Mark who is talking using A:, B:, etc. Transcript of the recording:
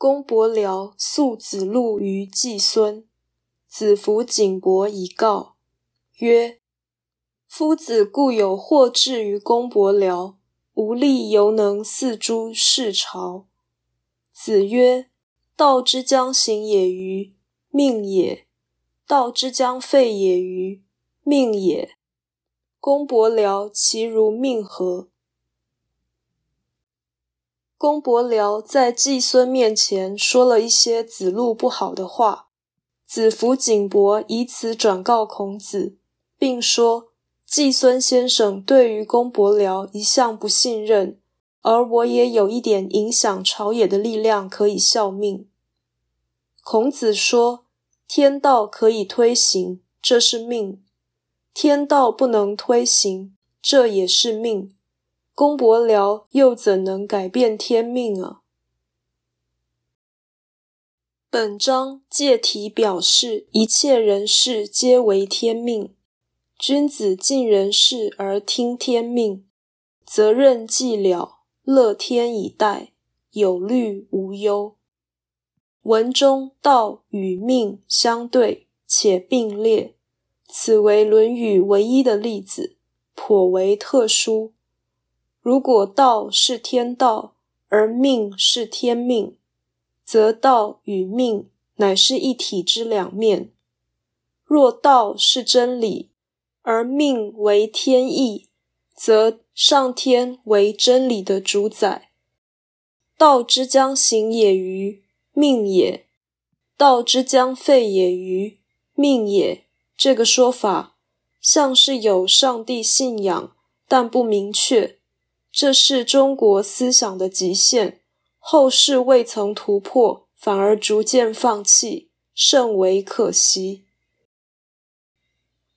A: 公伯僚诉子路于季孙，子服景伯以告曰：“夫子固有惑志于公伯僚，无力犹能四诸事朝。”子曰：“道之将行也于命也，道之将废也于命也。公伯僚其如命何？”公伯僚在季孙面前说了一些子路不好的话，子服景伯以此转告孔子，并说季孙先生对于公伯僚一向不信任，而我也有一点影响朝野的力量可以效命。孔子说：“天道可以推行，这是命；天道不能推行，这也是命。”公伯僚又怎能改变天命啊？本章借题表示，一切人事皆为天命，君子尽人事而听天命，责任既了，乐天以待，有虑无忧。文中道与命相对且并列，此为《论语》唯一的例子，颇为特殊。如果道是天道，而命是天命，则道与命乃是一体之两面；若道是真理，而命为天意，则上天为真理的主宰。道之将行也于命也，道之将废也于命也。这个说法像是有上帝信仰，但不明确。这是中国思想的极限，后世未曾突破，反而逐渐放弃，甚为可惜。